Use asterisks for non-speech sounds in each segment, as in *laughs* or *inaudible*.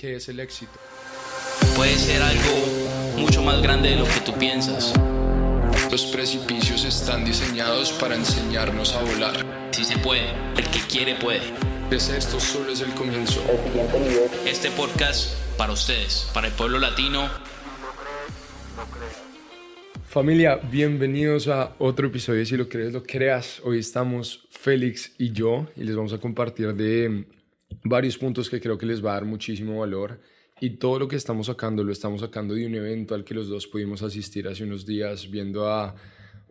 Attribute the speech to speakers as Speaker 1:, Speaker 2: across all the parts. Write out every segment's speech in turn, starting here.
Speaker 1: ¿qué es el éxito?
Speaker 2: Puede ser algo mucho más grande de lo que tú piensas.
Speaker 1: Los precipicios están diseñados para enseñarnos a volar.
Speaker 2: Si se puede, el que quiere puede.
Speaker 1: Pues esto solo es el comienzo.
Speaker 2: Este podcast para ustedes, para el pueblo latino.
Speaker 1: Familia, bienvenidos a otro episodio de Si lo crees, lo creas. Hoy estamos Félix y yo y les vamos a compartir de varios puntos que creo que les va a dar muchísimo valor. Y todo lo que estamos sacando lo estamos sacando de un evento al que los dos pudimos asistir hace unos días viendo a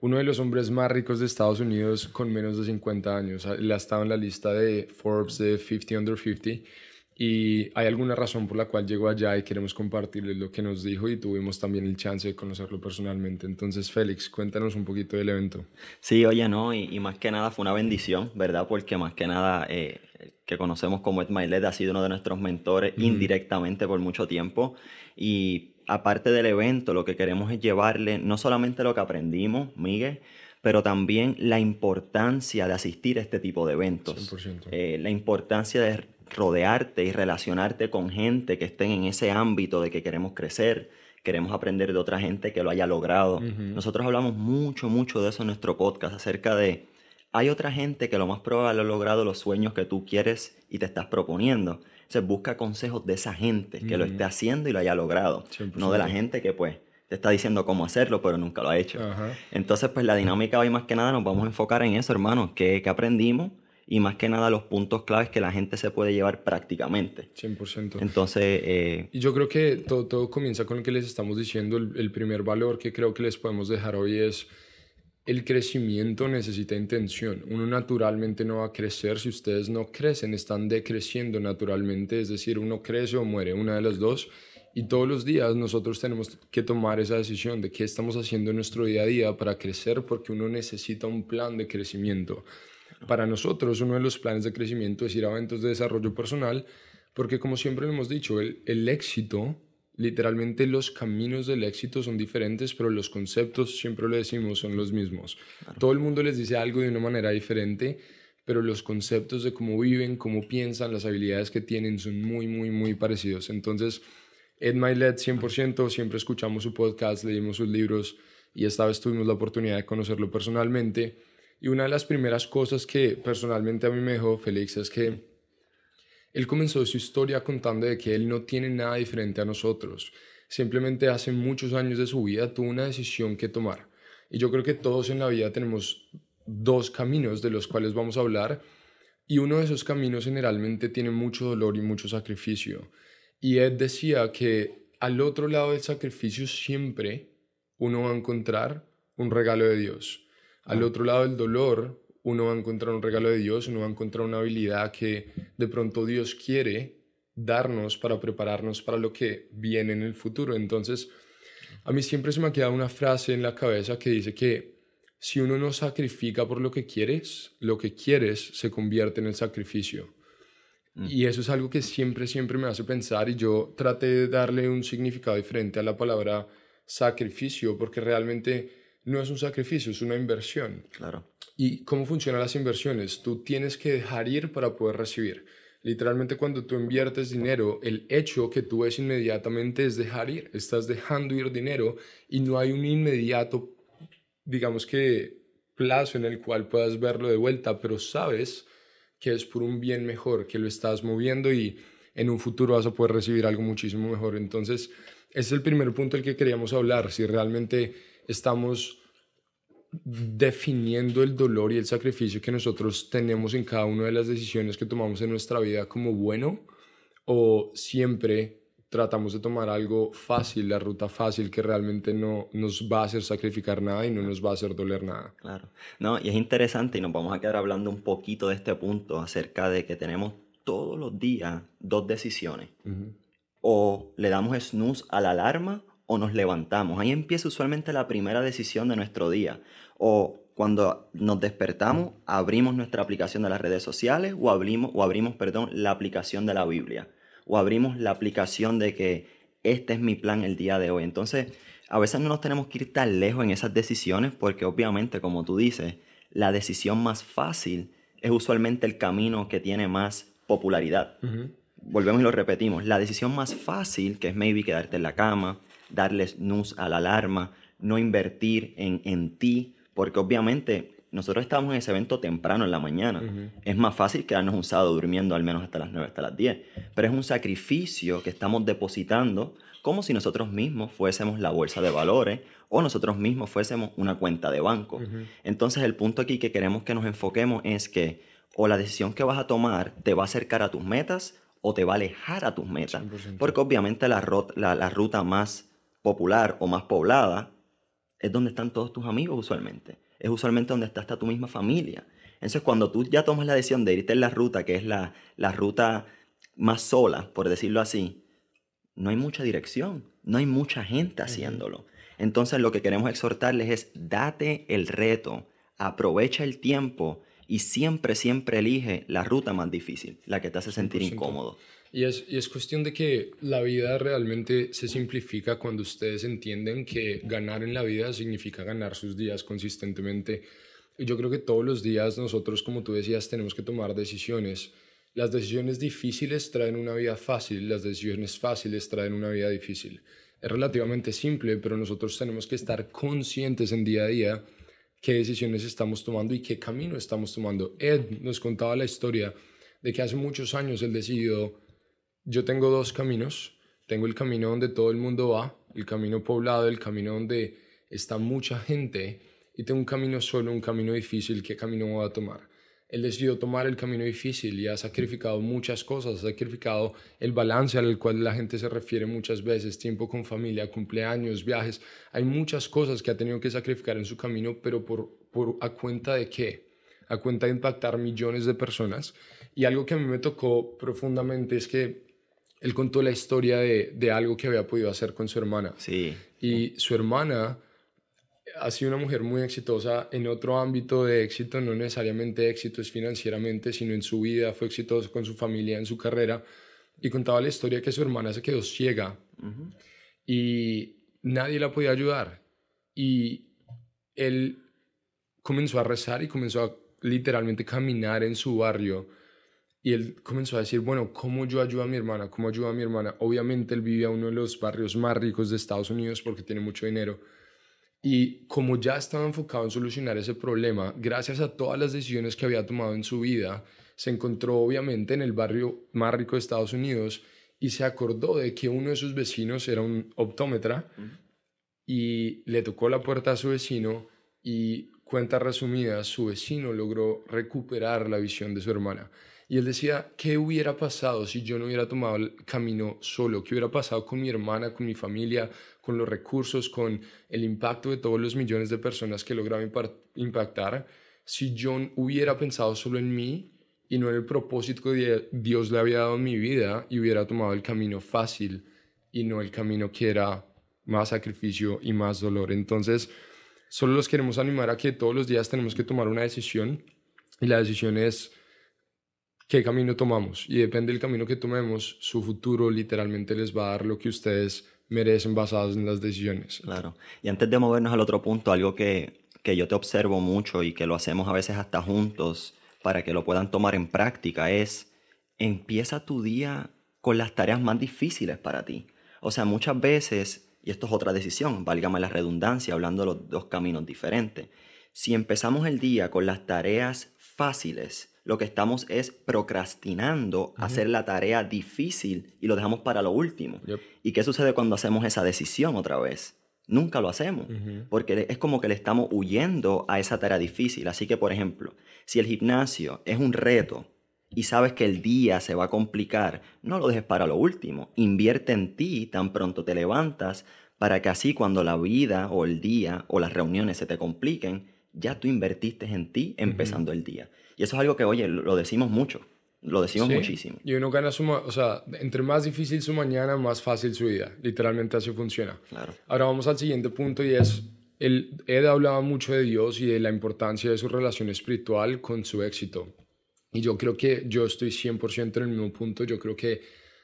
Speaker 1: uno de los hombres más ricos de Estados Unidos con menos de 50 años. Él ha estado en la lista de Forbes de 50 Under 50 y hay alguna razón por la cual llegó allá y queremos compartirles lo que nos dijo y tuvimos también el chance de conocerlo personalmente. Entonces, Félix, cuéntanos un poquito del evento.
Speaker 3: Sí, oye, no, y, más que nada fue una bendición, ¿verdad? Porque más que nada eh, que conocemos como Ed Milet, ha sido uno de nuestros mentores indirectamente por mucho tiempo. Y aparte del evento, lo que queremos es llevarle no solamente lo que aprendimos, Miguel, pero también la importancia de asistir a este tipo de eventos. 100%. Eh, la importancia de rodearte y relacionarte con gente que estén en ese ámbito de que queremos crecer, queremos aprender de otra gente que lo haya logrado. Nosotros hablamos mucho, mucho de eso en nuestro podcast, acerca de hay otra gente que lo más probable ha logrado los sueños que tú quieres y te estás proponiendo. Entonces busca consejos de esa gente que lo esté haciendo y lo haya logrado. No de la gente que pues te está diciendo cómo hacerlo, pero nunca lo ha hecho. Entonces pues la dinámica hoy más que nada nos vamos a enfocar en eso, hermano. ¿Qué, aprendimos? Y más que nada los puntos claves que la gente se puede llevar prácticamente.
Speaker 1: 100%.
Speaker 3: Entonces... Eh,
Speaker 1: y yo creo que todo, todo comienza con lo que les estamos diciendo. el primer valor que creo que les podemos dejar hoy es el crecimiento necesita intención. Uno naturalmente no va a crecer si ustedes no crecen, están decreciendo naturalmente, es decir, uno crece o muere, una de las dos. Y todos los días nosotros tenemos que tomar esa decisión de qué estamos haciendo en nuestro día a día para crecer, porque uno necesita un plan de crecimiento. Para nosotros, uno de los planes de crecimiento es ir a eventos de desarrollo personal, porque como siempre lo hemos dicho, el, el éxito literalmente los caminos del éxito son diferentes, pero los conceptos, siempre lo decimos, son los mismos. Todo el mundo les dice algo de una manera diferente, pero los conceptos de cómo viven, cómo piensan, las habilidades que tienen son muy, muy, muy parecidos. Entonces, Ed Milet 100%, siempre escuchamos su podcast, leímos sus libros y esta vez tuvimos la oportunidad de conocerlo personalmente. Y una de las primeras cosas que personalmente a mí me dejó Félix es que él comenzó su historia contando de que él no tiene nada diferente a nosotros. Simplemente hace muchos años de su vida tuvo una decisión que tomar. Y yo creo que todos en la vida tenemos dos caminos de los cuales vamos a hablar. Y uno de esos caminos generalmente tiene mucho dolor y mucho sacrificio. Y Ed decía que al otro lado del sacrificio siempre uno va a encontrar un regalo de Dios. Al otro lado del dolor uno va a encontrar un regalo de Dios, uno va a encontrar una habilidad que de pronto Dios quiere darnos para prepararnos para lo que viene en el futuro. Entonces, a mí siempre se me ha quedado una frase en la cabeza que dice que si uno no sacrifica por lo que quieres, lo que quieres se convierte en el sacrificio. Mm. Y eso es algo que siempre, siempre me hace pensar y yo traté de darle un significado diferente a la palabra sacrificio porque realmente no es un sacrificio, es una inversión.
Speaker 3: Claro.
Speaker 1: ¿Y cómo funcionan las inversiones? Tú tienes que dejar ir para poder recibir. Literalmente cuando tú inviertes dinero, el hecho que tú ves inmediatamente es dejar ir. Estás dejando ir dinero y no hay un inmediato, digamos que, plazo en el cual puedas verlo de vuelta, pero sabes que es por un bien mejor, que lo estás moviendo y en un futuro vas a poder recibir algo muchísimo mejor. Entonces, ese es el primer punto del que queríamos hablar, si realmente estamos definiendo el dolor y el sacrificio que nosotros tenemos en cada una de las decisiones que tomamos en nuestra vida como bueno o siempre tratamos de tomar algo fácil, la ruta fácil que realmente no nos va a hacer sacrificar nada y no nos va a hacer doler nada.
Speaker 3: Claro. No, y es interesante y nos vamos a quedar hablando un poquito de este punto acerca de que tenemos todos los días dos decisiones. O le damos snooze a la alarma o nos levantamos. Ahí empieza usualmente la primera decisión de nuestro día. O cuando nos despertamos, abrimos nuestra aplicación de las redes sociales o abrimos, o abrimos perdón, la aplicación de la Biblia. O abrimos la aplicación de que este es mi plan el día de hoy. Entonces, a veces no nos tenemos que ir tan lejos en esas decisiones porque obviamente, como tú dices, la decisión más fácil es usualmente el camino que tiene más popularidad. volvemos y lo repetimos, la decisión más fácil, que es maybe quedarte en la cama, darles snooze a la alarma, no invertir en, en ti, porque obviamente nosotros estamos en ese evento temprano en la mañana. Es más fácil quedarnos un sábado durmiendo al menos hasta las 9, hasta las 10. Pero es un sacrificio que estamos depositando como si nosotros mismos fuésemos la bolsa de valores o nosotros mismos fuésemos una cuenta de banco. Entonces el punto aquí que queremos que nos enfoquemos es que o la decisión que vas a tomar te va a acercar a tus metas o te va a alejar a tus metas. Porque obviamente la, la ruta más popular o más poblada es donde están todos tus amigos usualmente. Es usualmente donde está hasta tu misma familia. Entonces cuando tú ya tomas la decisión de irte en la ruta, que es la, la ruta más sola, por decirlo así, no hay mucha dirección, no hay mucha gente haciéndolo. Entonces lo que queremos exhortarles es date el reto, aprovecha el tiempo y siempre, siempre elige la ruta más difícil, la que te hace sentir incómodo.
Speaker 1: Y es, y es cuestión de que la vida realmente se simplifica cuando ustedes entienden que ganar en la vida significa ganar sus días consistentemente. Yo creo que todos los días nosotros, como tú decías, tenemos que tomar decisiones las decisiones difíciles traen una vida fácil, las decisiones fáciles traen una vida difícil. Es relativamente simple, pero nosotros tenemos que estar conscientes en día a día qué decisiones estamos tomando y qué camino estamos tomando. Ed nos contaba la historia de que hace muchos años él decidió, yo tengo dos caminos, tengo el camino donde todo el mundo va, el camino poblado, el camino donde está mucha gente, y tengo un camino solo, un camino difícil, ¿qué camino voy a tomar? él decidió tomar el camino difícil y ha sacrificado muchas cosas, ha sacrificado el balance al cual la gente se refiere muchas veces, tiempo con familia, cumpleaños, viajes. Hay muchas cosas que ha tenido que sacrificar en su camino, pero por, por a cuenta de qué? A cuenta de impactar millones de personas. Y algo que a mí me tocó profundamente es que él contó la historia de, de algo que había podido hacer con su hermana.
Speaker 3: Sí.
Speaker 1: Y su hermana ha sido una mujer muy exitosa en otro ámbito de éxito, no necesariamente éxito es financieramente, sino en su vida, fue exitosa con su familia, en su carrera, y contaba la historia que su hermana se quedó ciega y nadie la podía ayudar. Y él comenzó a rezar y comenzó a literalmente caminar en su barrio. Y él comenzó a decir, bueno, ¿cómo yo ayudo a mi hermana? ¿Cómo ayudo a mi hermana? Obviamente él vivía en uno de los barrios más ricos de Estados Unidos porque tiene mucho dinero y como ya estaba enfocado en solucionar ese problema, gracias a todas las decisiones que había tomado en su vida, se encontró obviamente en el barrio más rico de Estados Unidos y se acordó de que uno de sus vecinos era un optómetra y le tocó la puerta a su vecino y cuenta resumida, su vecino logró recuperar la visión de su hermana. Y él decía, ¿qué hubiera pasado si yo no hubiera tomado el camino solo? ¿Qué hubiera pasado con mi hermana, con mi familia, con los recursos, con el impacto de todos los millones de personas que lograba impactar, si yo hubiera pensado solo en mí y no en el propósito que Dios le había dado en mi vida y hubiera tomado el camino fácil y no el camino que era más sacrificio y más dolor. Entonces, solo los queremos animar a que todos los días tenemos que tomar una decisión y la decisión es qué camino tomamos y depende del camino que tomemos, su futuro literalmente les va a dar lo que ustedes merecen basados en las decisiones.
Speaker 3: Claro. Y antes de movernos al otro punto, algo que, que yo te observo mucho y que lo hacemos a veces hasta juntos para que lo puedan tomar en práctica es, empieza tu día con las tareas más difíciles para ti. O sea, muchas veces, y esto es otra decisión, válgame la redundancia, hablando de los dos caminos diferentes, si empezamos el día con las tareas fáciles, lo que estamos es procrastinando hacer la tarea difícil y lo dejamos para lo último. ¿Y qué sucede cuando hacemos esa decisión otra vez? Nunca lo hacemos, porque es como que le estamos huyendo a esa tarea difícil. Así que, por ejemplo, si el gimnasio es un reto y sabes que el día se va a complicar, no lo dejes para lo último. Invierte en ti tan pronto te levantas para que así cuando la vida o el día o las reuniones se te compliquen, ya tú invertiste en ti empezando el día. Y eso es algo que, oye, lo decimos mucho. Lo decimos muchísimo.
Speaker 1: Y uno gana su... O sea, entre más difícil su mañana, más fácil su vida. Literalmente así funciona.
Speaker 3: Claro.
Speaker 1: Ahora vamos al siguiente punto y es... El, Ed hablaba mucho de Dios y de la importancia de su relación espiritual con su éxito. Y yo creo que yo estoy 100% en el mismo punto. Yo creo que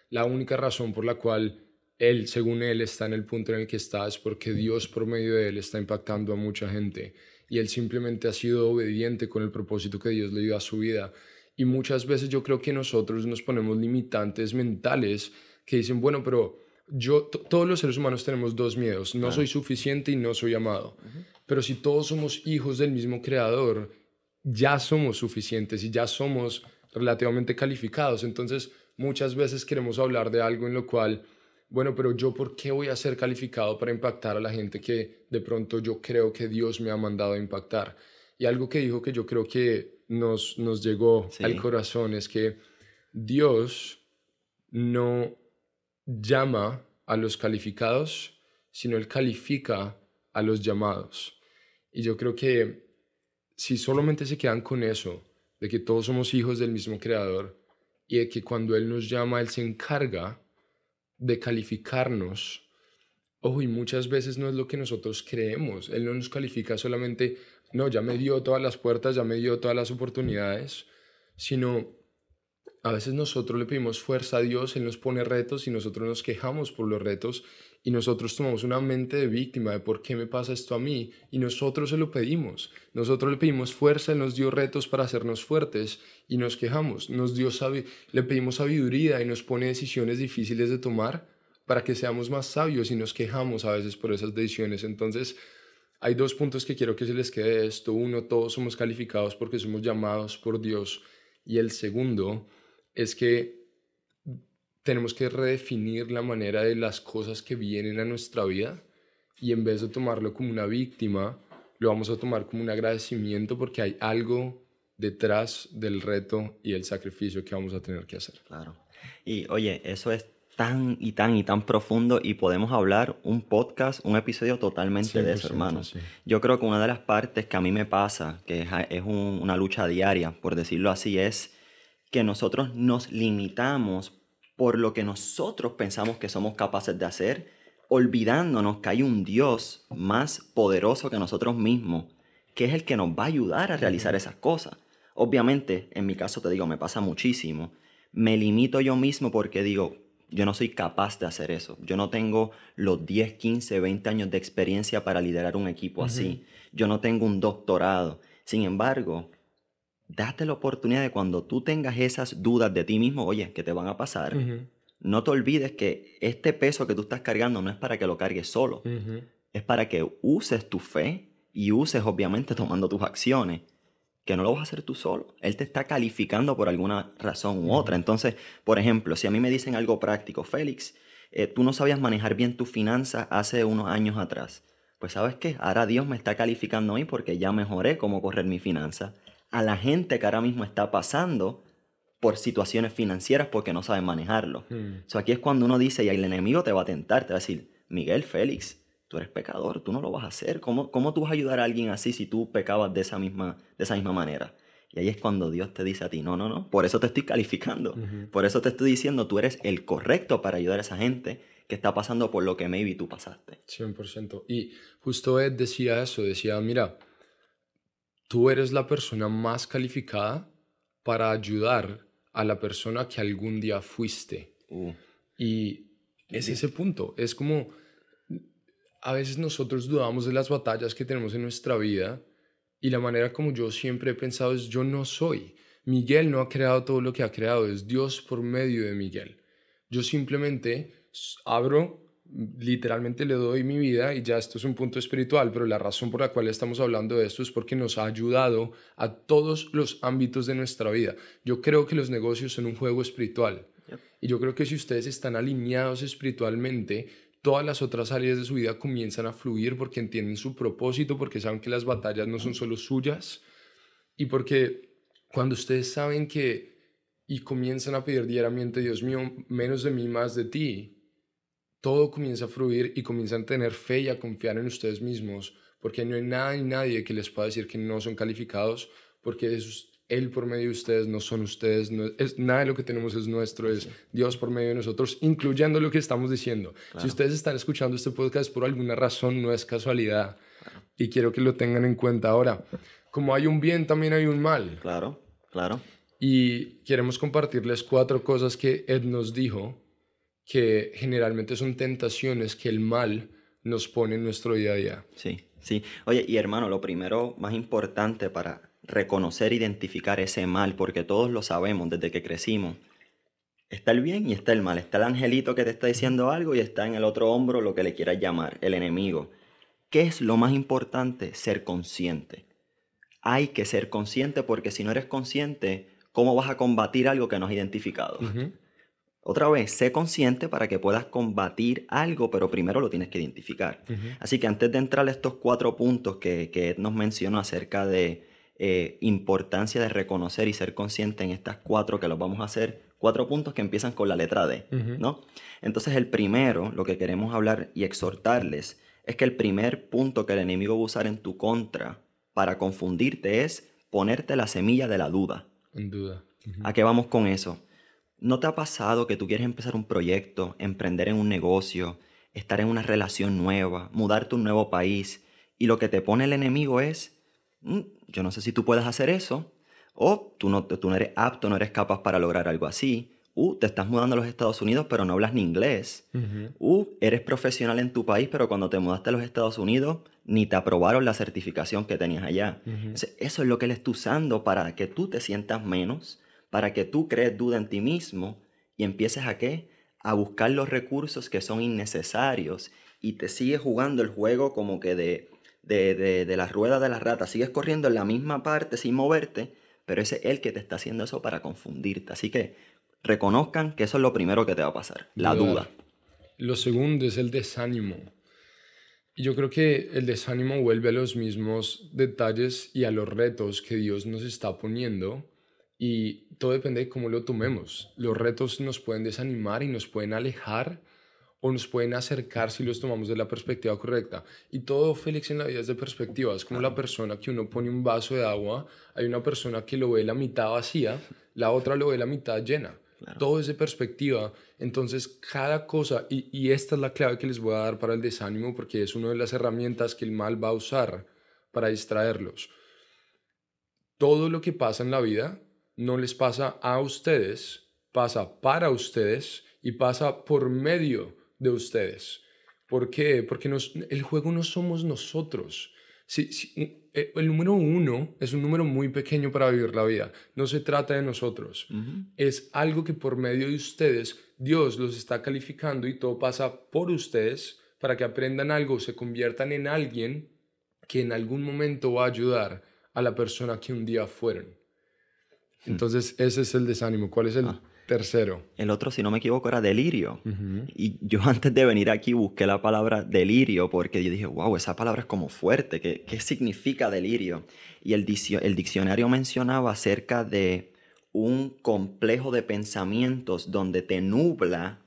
Speaker 1: la única razón por la cual él, según él, está en el punto en el que está es porque Dios por medio de él está impactando a mucha gente y él simplemente ha sido obediente con el propósito que Dios le dio a su vida. Y muchas veces yo creo que nosotros nos ponemos limitantes mentales que dicen, bueno, pero yo, todos los seres humanos tenemos dos miedos, no soy suficiente y no soy amado. Pero si todos somos hijos del mismo creador, ya somos suficientes y ya somos relativamente calificados. Entonces, muchas veces queremos hablar de algo en lo cual, bueno, pero yo por qué voy a ser calificado para impactar a la gente que de pronto yo creo que Dios me ha mandado a impactar. Y algo que dijo que yo creo que nos, nos llegó al corazón es que Dios no llama a los calificados, sino Él califica a los llamados. Y yo creo que si solamente se quedan con eso, de que todos somos hijos del mismo creador, y de que cuando Él nos llama, Él se encarga de calificarnos. Ojo, y muchas veces no es lo que nosotros creemos. Él no nos califica solamente, no, ya me dio todas las puertas, ya me dio todas las oportunidades, sino a veces nosotros le pedimos fuerza a Dios, Él nos pone retos y nosotros nos quejamos por los retos y nosotros tomamos una mente de víctima de por qué me pasa esto a mí y nosotros se lo pedimos. Nosotros le pedimos fuerza, Él nos dio retos para hacernos fuertes y nos quejamos. Nos dio le pedimos sabiduría y nos pone decisiones difíciles de tomar para que seamos más sabios y nos quejamos a veces por esas decisiones. Entonces, hay dos puntos que quiero que se les quede de esto. Uno, todos somos calificados porque somos llamados por Dios. Y el segundo es que tenemos que redefinir la manera de las cosas que vienen a nuestra vida y en vez de tomarlo como una víctima, lo vamos a tomar como un agradecimiento porque hay algo detrás del reto y el sacrificio que vamos a tener que hacer.
Speaker 3: Claro. Y oye, eso es tan y tan y tan profundo y podemos hablar un podcast, un episodio totalmente de eso, hermano. Yo creo que una de las partes que a mí me pasa, que es, una lucha diaria, por decirlo así, es que nosotros nos limitamos por lo que nosotros pensamos que somos capaces de hacer, olvidándonos que hay un Dios más poderoso que nosotros mismos, que es el que nos va a ayudar a realizar esas cosas. Obviamente, en mi caso te digo, me pasa muchísimo. Me limito yo mismo porque digo, yo no soy capaz de hacer eso. Yo no tengo los 10, 15, 20 años de experiencia para liderar un equipo así. Yo no tengo un doctorado. Sin embargo, date la oportunidad de cuando tú tengas esas dudas de ti mismo, oye, que te van a pasar, no te olvides que este peso que tú estás cargando no es para que lo cargues solo, es para que uses tu fe y uses obviamente tomando tus acciones, que no lo vas a hacer tú solo. Él te está calificando por alguna razón u otra. Entonces, por ejemplo, si a mí me dicen algo práctico, Félix, eh, tú no sabías manejar bien tu finanzas hace unos años atrás. Pues sabes qué, ahora Dios me está calificando a mí porque ya mejoré cómo correr mi finanza a la gente que ahora mismo está pasando por situaciones financieras porque no saben manejarlo. Mm. aquí es cuando uno dice, y el enemigo te va a tentar, te va a decir, Miguel Félix, tú eres pecador, tú no lo vas a hacer. ¿Cómo, cómo tú vas a ayudar a alguien así si tú pecabas de esa misma, de esa misma manera? Y ahí es cuando Dios te dice a ti, no, no, no, por eso te estoy calificando. Por eso te estoy diciendo, tú eres el correcto para ayudar a esa gente que está pasando por lo que maybe tú pasaste.
Speaker 1: 100%. Y justo Ed decía eso, decía, mira, tú eres la persona más calificada para ayudar a la persona que algún día fuiste. Uh. Y es ese punto, es como a veces nosotros dudamos de las batallas que tenemos en nuestra vida y la manera como yo siempre he pensado es yo no soy. Miguel no ha creado todo lo que ha creado, es Dios por medio de Miguel. Yo simplemente abro literalmente le doy mi vida y ya esto es un punto espiritual, pero la razón por la cual estamos hablando de esto es porque nos ha ayudado a todos los ámbitos de nuestra vida. Yo creo que los negocios son un juego espiritual. Y yo creo que si ustedes están alineados espiritualmente, todas las otras áreas de su vida comienzan a fluir porque entienden su propósito, porque saben que las batallas no son solo suyas y porque cuando ustedes saben que y comienzan a pedir diariamente, Dios mío, menos de mí, más de ti, todo comienza a fluir y comienzan a tener fe y a confiar en ustedes mismos, porque no hay nada ni nadie que les pueda decir que no son calificados, porque es Él por medio de ustedes, no son ustedes, no, es, nada de lo que tenemos es nuestro, es Dios por medio de nosotros, incluyendo lo que estamos diciendo. Si ustedes están escuchando este podcast por alguna razón, no es casualidad, y quiero que lo tengan en cuenta ahora. Como hay un bien, también hay un mal.
Speaker 3: Claro, claro.
Speaker 1: Y queremos compartirles cuatro cosas que Ed nos dijo que generalmente son tentaciones que el mal nos pone en nuestro día a día.
Speaker 3: Sí, sí. Oye, y hermano, lo primero más importante para reconocer, identificar ese mal, porque todos lo sabemos desde que crecimos. Está el bien y está el mal. Está el angelito que te está diciendo algo y está en el otro hombro lo que le quieras llamar, el enemigo. ¿Qué es lo más importante? Ser consciente. Hay que ser consciente porque si no eres consciente, ¿cómo vas a combatir algo que no has identificado? Otra vez, sé consciente para que puedas combatir algo, pero primero lo tienes que identificar. Así que antes de entrar a estos cuatro puntos que, que nos mencionó acerca de eh, importancia de reconocer y ser consciente en estas cuatro que los vamos a hacer, cuatro puntos que empiezan con la letra D, ¿no? Entonces el primero, lo que queremos hablar y exhortarles, es que el primer punto que el enemigo va a usar en tu contra para confundirte es ponerte la semilla de la duda.
Speaker 1: En duda.
Speaker 3: ¿A qué vamos con eso? ¿No te ha pasado que tú quieres empezar un proyecto, emprender en un negocio, estar en una relación nueva, mudarte a un nuevo país y lo que te pone el enemigo es, mm, yo no sé si tú puedes hacer eso, o tú no, tú no eres apto, no eres capaz para lograr algo así, u te estás mudando a los Estados Unidos pero no hablas ni inglés, u eres profesional en tu país pero cuando te mudaste a los Estados Unidos ni te aprobaron la certificación que tenías allá. Eso es lo que él está usando para que tú te sientas menos para que tú crees duda en ti mismo y empieces a qué? A buscar los recursos que son innecesarios y te sigues jugando el juego como que de, de, de, la rueda de la rata, sigues corriendo en la misma parte sin moverte, pero ese es él que te está haciendo eso para confundirte. Así que reconozcan que eso es lo primero que te va a pasar, la duda.
Speaker 1: Lo segundo es el desánimo. Yo creo que el desánimo vuelve a los mismos detalles y a los retos que Dios nos está poniendo y todo depende de cómo lo tomemos. Los retos nos pueden desanimar y nos pueden alejar o nos pueden acercar si los tomamos de la perspectiva correcta. Y todo, Félix, en la vida es de perspectiva. Es como la persona que uno pone un vaso de agua, hay una persona que lo ve la mitad vacía, la otra lo ve la mitad llena. Todo es de perspectiva. Entonces, cada cosa, y, y esta es la clave que les voy a dar para el desánimo, porque es una de las herramientas que el mal va a usar para distraerlos. Todo lo que pasa en la vida no les pasa a ustedes, pasa para ustedes y pasa por medio de ustedes. ¿Por qué? Porque el juego no somos nosotros. Si, eh, el número uno es un número muy pequeño para vivir la vida. No se trata de nosotros. Es algo que por medio de ustedes Dios los está calificando y todo pasa por ustedes para que aprendan algo, se conviertan en alguien que en algún momento va a ayudar a la persona que un día fueron. Hmm. Entonces, ese es el desánimo. ¿Cuál es el ah. tercero?
Speaker 3: El otro, si no me equivoco, era delirio. Y yo *laughs* antes de venir aquí busqué la palabra delirio porque yo dije, wow, esa palabra es como fuerte. ¿Qué, qué significa delirio? Y el, el diccionario mencionaba acerca de un complejo de pensamientos donde te nubla,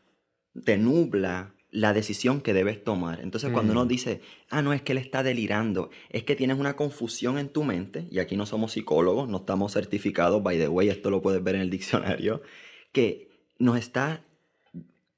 Speaker 3: te nubla la decisión que debes tomar. Entonces, cuando uno mm. dice, ah, no es que él está delirando, es que tienes una confusión en tu mente, y aquí no somos psicólogos, no estamos certificados, by the way, esto lo puedes ver en el diccionario, que nos está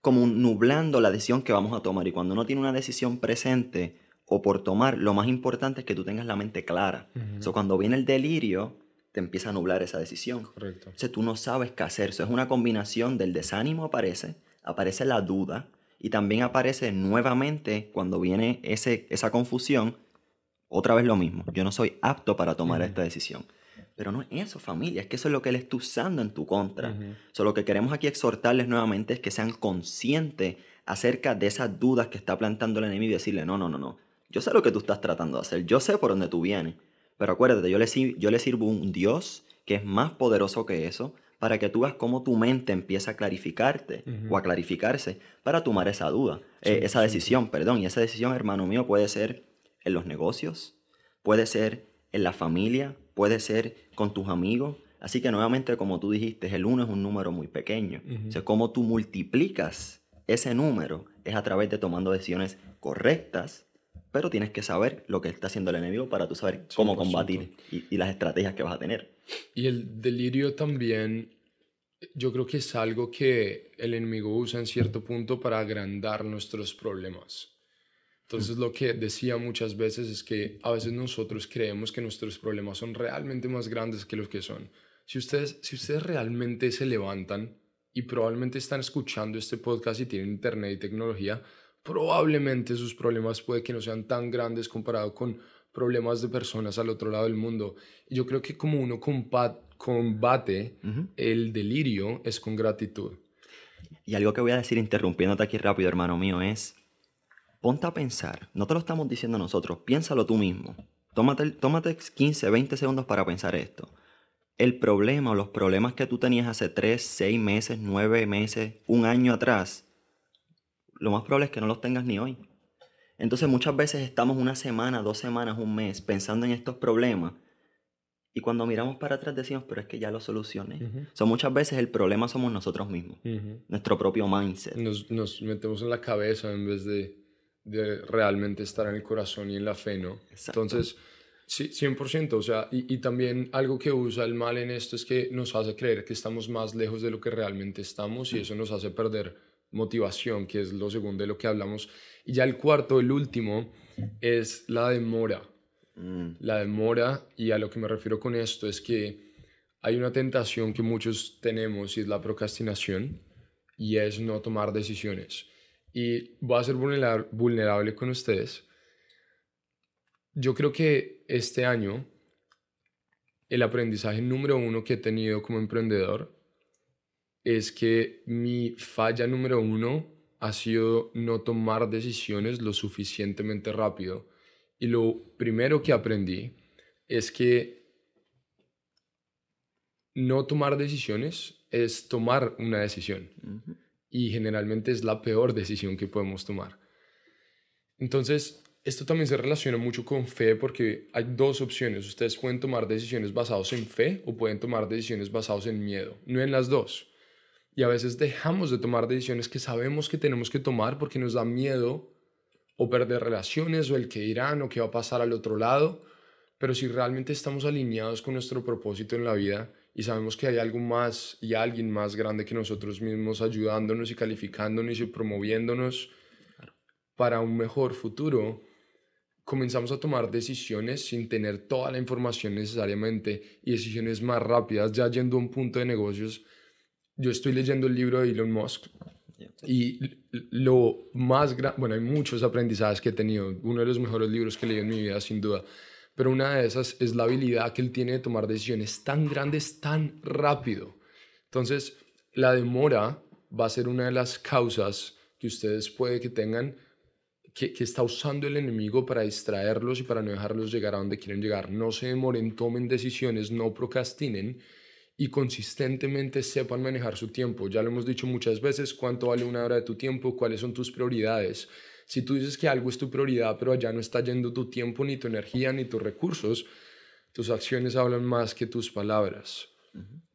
Speaker 3: como nublando la decisión que vamos a tomar. Y cuando uno tiene una decisión presente o por tomar, lo más importante es que tú tengas la mente clara. Uh cuando viene el delirio, te empieza a nublar esa decisión.
Speaker 1: Correcto.
Speaker 3: Entonces, tú no sabes qué hacer. Eso es una combinación del desánimo aparece, aparece la duda, y también aparece nuevamente cuando viene ese, esa confusión, otra vez lo mismo. Yo no soy apto para tomar esta decisión. Pero no es eso, familia, es que eso es lo que Él está usando en tu contra. lo que queremos aquí exhortarles nuevamente es que sean conscientes acerca de esas dudas que está plantando el enemigo y decirle, no, no, no, no. Yo sé lo que tú estás tratando de hacer, yo sé por dónde tú vienes. Pero acuérdate, yo le, yo le sirvo un Dios que es más poderoso que eso, para que tú veas cómo tu mente empieza a clarificarte o a clarificarse para tomar esa duda, eh, esa decisión, perdón. Y esa decisión, hermano mío, puede ser en los negocios, puede ser en la familia, puede ser con tus amigos. Así que nuevamente, como tú dijiste, el uno es un número muy pequeño. O sea, cómo tú multiplicas ese número es a través de tomando decisiones correctas, pero tienes que saber lo que está haciendo el enemigo para tú saber cómo combatir y las estrategias que vas a tener.
Speaker 1: Y el delirio también, yo creo que es algo que el enemigo usa en cierto punto para agrandar nuestros problemas. Entonces lo que decía muchas veces es que a veces nosotros creemos que nuestros problemas son realmente más grandes que los que son. Si ustedes, si ustedes realmente se levantan y probablemente están escuchando este podcast y tienen internet y tecnología, probablemente sus problemas puede que no sean tan grandes comparado con problemas de personas al otro lado del mundo. Yo creo que como uno combate el delirio es con gratitud.
Speaker 3: Y algo que voy a decir interrumpiéndote aquí rápido, hermano mío, es, ponte a pensar, no te lo estamos diciendo nosotros, piénsalo tú mismo. Tómate, tómate 15, 20 segundos para pensar esto. El problema o los problemas que tú tenías hace 3, 6 meses, 9 meses, un año atrás, lo más probable es que no los tengas ni hoy. Entonces muchas veces estamos una semana, dos semanas, un mes pensando en estos problemas y cuando miramos para atrás decimos, pero es que ya lo solucioné. Son muchas veces el problema somos nosotros mismos, nuestro propio mindset.
Speaker 1: Nos, nos, metemos en la cabeza en vez de, de, realmente estar en el corazón y en la fe, ¿no? Entonces, sí, 100%. O sea, y, y, también algo que usa el mal en esto es que nos hace creer que estamos más lejos de lo que realmente estamos y eso nos hace perder motivación, que es lo segundo de lo que hablamos y ya el cuarto, el último, es la demora. Mm. La demora, y a lo que me refiero con esto es que hay una tentación que muchos tenemos y es la procrastinación y es no tomar decisiones. Y voy a ser vulnerable con ustedes. Yo creo que este año el aprendizaje número uno que he tenido como emprendedor es que mi falla número uno ha sido no tomar decisiones lo suficientemente rápido. Y lo primero que aprendí es que no tomar decisiones es tomar una decisión. Y generalmente es la peor decisión que podemos tomar. Entonces, esto también se relaciona mucho con fe porque hay dos opciones. Ustedes pueden tomar decisiones basadas en fe o pueden tomar decisiones basadas en miedo. No en las dos. Y a veces dejamos de tomar decisiones que sabemos que tenemos que tomar porque nos da miedo o perder relaciones o el que irán o qué va a pasar al otro lado. Pero si realmente estamos alineados con nuestro propósito en la vida y sabemos que hay algo más y alguien más grande que nosotros mismos ayudándonos y calificándonos y promoviéndonos para un mejor futuro, comenzamos a tomar decisiones sin tener toda la información necesariamente y decisiones más rápidas, ya yendo a un punto de negocios yo estoy leyendo el libro de Elon Musk y lo más grande, bueno, hay muchos aprendizajes que he tenido, uno de los mejores libros que he leído en mi vida, sin duda, pero una de esas es la habilidad que él tiene de tomar decisiones tan grandes, tan rápido. Entonces, la demora va a ser una de las causas que ustedes puede que tengan que, que, está usando el enemigo para distraerlos y para no dejarlos llegar a donde quieren llegar. No se demoren, tomen decisiones, no procrastinen y consistentemente sepan manejar su tiempo. Ya lo hemos dicho muchas veces, cuánto vale una hora de tu tiempo, cuáles son tus prioridades. Si tú dices que algo es tu prioridad, pero allá no está yendo tu tiempo, ni tu energía, ni tus recursos, tus acciones hablan más que tus palabras.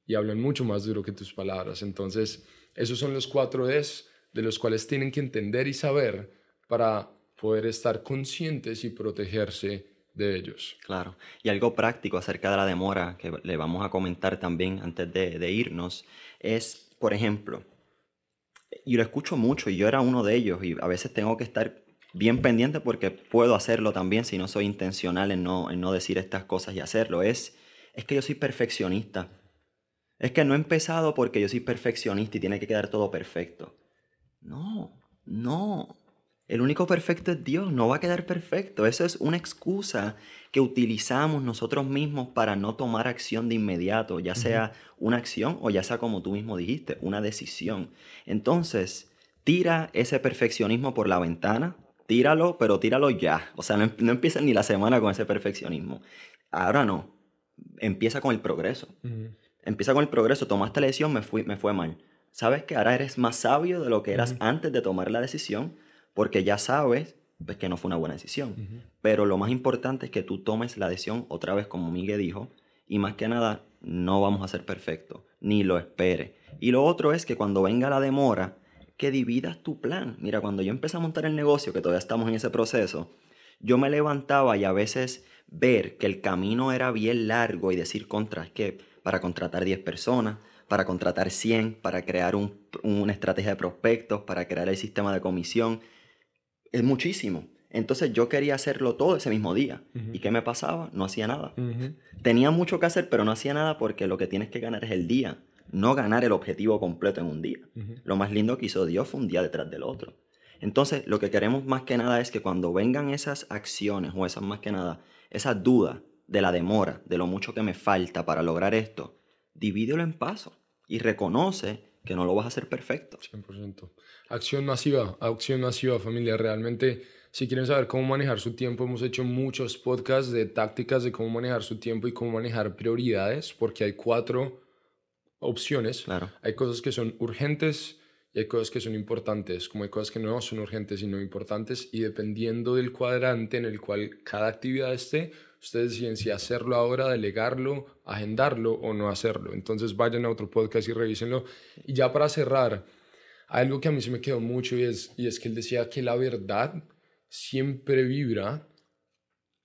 Speaker 1: Y hablan mucho más duro que tus palabras. Entonces, esos son los cuatro Ds de los cuales tienen que entender y saber para poder estar conscientes y protegerse de ellos.
Speaker 3: Claro. Y algo práctico acerca de la demora que le vamos a comentar también antes de, irnos es, por ejemplo, y lo escucho mucho y yo era uno de ellos y a veces tengo que estar bien pendiente porque puedo hacerlo también si no soy intencional en no, en no decir estas cosas y hacerlo. Es, es que yo soy perfeccionista. Es que no he empezado porque yo soy perfeccionista y tiene que quedar todo perfecto. No, no. El único perfecto es Dios, no va a quedar perfecto. Eso es una excusa que utilizamos nosotros mismos para no tomar acción de inmediato, ya sea una acción o ya sea como tú mismo dijiste, una decisión. Entonces, tira ese perfeccionismo por la ventana, tíralo, pero tíralo ya. O sea, no, no empieces ni la semana con ese perfeccionismo. Ahora no, empieza con el progreso. Empieza con el progreso, tomaste la decisión, me, fui, me fue mal. ¿Sabes que ahora eres más sabio de lo que eras antes de tomar la decisión? Porque ya sabes pues, que no fue una buena decisión. Pero lo más importante es que tú tomes la decisión otra vez, como Miguel dijo, y más que nada, no vamos a ser perfectos, ni lo espere. Y lo otro es que cuando venga la demora, que dividas tu plan. Mira, cuando yo empecé a montar el negocio, que todavía estamos en ese proceso, yo me levantaba y a veces ver que el camino era bien largo y decir contra, es que para contratar 10 personas, para contratar 100, para crear una estrategia de prospectos, para crear el sistema de comisión, es muchísimo. Entonces yo quería hacerlo todo ese mismo día. ¿Y qué me pasaba? No hacía nada. Tenía mucho que hacer, pero no hacía nada porque lo que tienes que ganar es el día, no ganar el objetivo completo en un día. Lo más lindo que hizo Dios fue un día detrás del otro. Entonces lo que queremos más que nada es que cuando vengan esas acciones o esas más que nada, esa duda de la demora, de lo mucho que me falta para lograr esto, divídelo en pasos y reconoce que no lo vas a hacer perfecto.
Speaker 1: 100%. Acción masiva, acción masiva familia. Realmente, si quieren saber cómo manejar su tiempo, hemos hecho muchos podcasts de tácticas de cómo manejar su tiempo y cómo manejar prioridades, porque hay cuatro opciones.
Speaker 3: Claro.
Speaker 1: Hay cosas que son urgentes y hay cosas que son importantes, como hay cosas que no son urgentes y no importantes, y dependiendo del cuadrante en el cual cada actividad esté, ustedes deciden si hacerlo ahora, delegarlo, agendarlo o no hacerlo. Entonces vayan a otro podcast y revísenlo. Y ya para cerrar, algo que a mí se me quedó mucho y es, y es que él decía que la verdad siempre vibra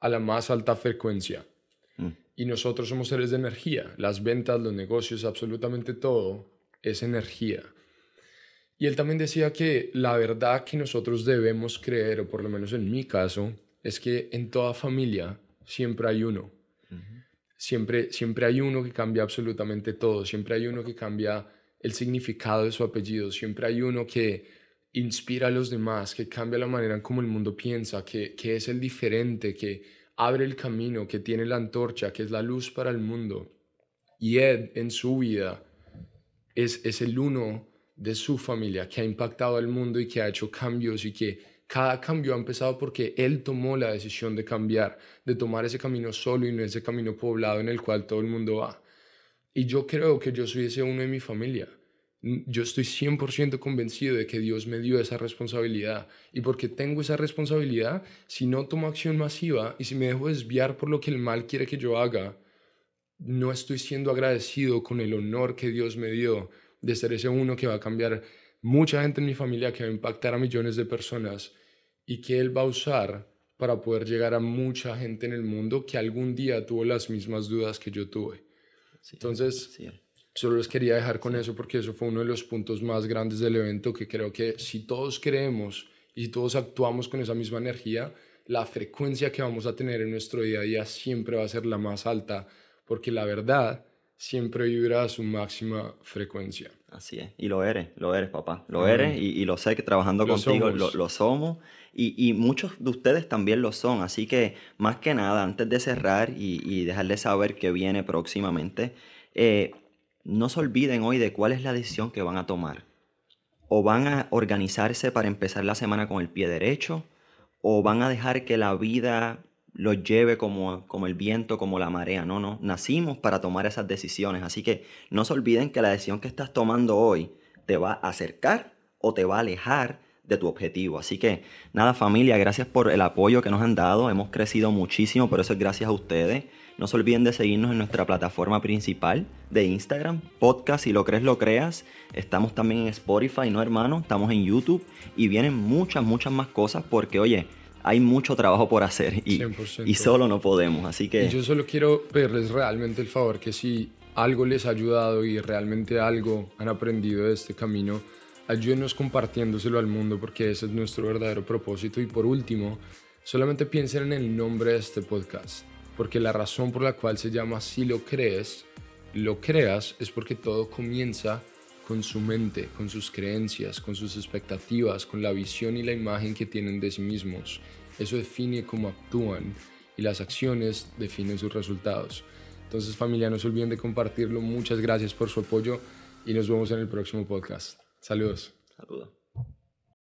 Speaker 1: a la más alta frecuencia.
Speaker 3: Mm.
Speaker 1: Y nosotros somos seres de energía. Las ventas, los negocios, absolutamente todo es energía. Y él también decía que la verdad que nosotros debemos creer, o por lo menos en mi caso, es que en toda familia siempre hay uno. Siempre, siempre hay uno que cambia absolutamente todo. Siempre hay uno que cambia el significado de su apellido. Siempre hay uno que inspira a los demás, que cambia la manera en cómo el mundo piensa, que, que es el diferente, que abre el camino, que tiene la antorcha, que es la luz para el mundo. Y Ed en su vida es, es el uno de su familia que ha impactado al mundo y que ha hecho cambios y que cada cambio ha empezado porque él tomó la decisión de cambiar, de tomar ese camino solo y no ese camino poblado en el cual todo el mundo va. Y yo creo que yo soy ese uno de mi familia. Yo estoy 100% convencido de que Dios me dio esa responsabilidad. Y porque tengo esa responsabilidad, si no tomo acción masiva y si me dejo desviar por lo que el mal quiere que yo haga, no estoy siendo agradecido con el honor que Dios me dio de ser ese uno que va a cambiar mucha gente en mi familia, que va a impactar a millones de personas y que Él va a usar para poder llegar a mucha gente en el mundo que algún día tuvo las mismas dudas que yo tuve. Entonces, solo les quería dejar con eso porque eso fue uno de los puntos más grandes del evento que creo que si todos creemos y si todos actuamos con esa misma energía, la frecuencia que vamos a tener en nuestro día a día siempre va a ser la más alta porque la verdad siempre vibra a su máxima frecuencia.
Speaker 3: Así es, y lo eres, lo eres, papá, lo eres, y, lo sé que trabajando contigo Lo, somos, y, muchos de ustedes también lo son, así que más que nada, antes de cerrar y, dejarles saber qué viene próximamente, eh, no se olviden hoy de cuál es la decisión que van a tomar. O van a organizarse para empezar la semana con el pie derecho, o van a dejar que la vida lo lleve como, como el viento, como la marea. No, no. Nacimos para tomar esas decisiones. Así que no se olviden que la decisión que estás tomando hoy te va a acercar o te va a alejar de tu objetivo. Así que nada familia, gracias por el apoyo que nos han dado. Hemos crecido muchísimo, por eso es gracias a ustedes. No se olviden de seguirnos en nuestra plataforma principal de Instagram, podcast, si lo crees, lo creas. Estamos también en Spotify, ¿no hermano? Estamos en YouTube y vienen muchas, muchas más cosas porque, oye, hay mucho trabajo por hacer y, y solo no podemos, así que...
Speaker 1: yo solo quiero pedirles realmente el favor que si algo les ha ayudado y realmente algo han aprendido de este camino, ayúdenos compartiéndoselo al mundo porque ese es nuestro verdadero propósito. Y por último, solamente piensen en el nombre de este podcast, porque la razón por la cual se llama Si lo crees, lo creas es porque todo comienza con su mente, con sus creencias, con sus expectativas, con la visión y la imagen que tienen de sí mismos. Eso define cómo actúan y las acciones definen sus resultados. Entonces familia, no se olviden de compartirlo. Muchas gracias por su apoyo y nos vemos en el próximo podcast. Saludos.
Speaker 3: Saludos.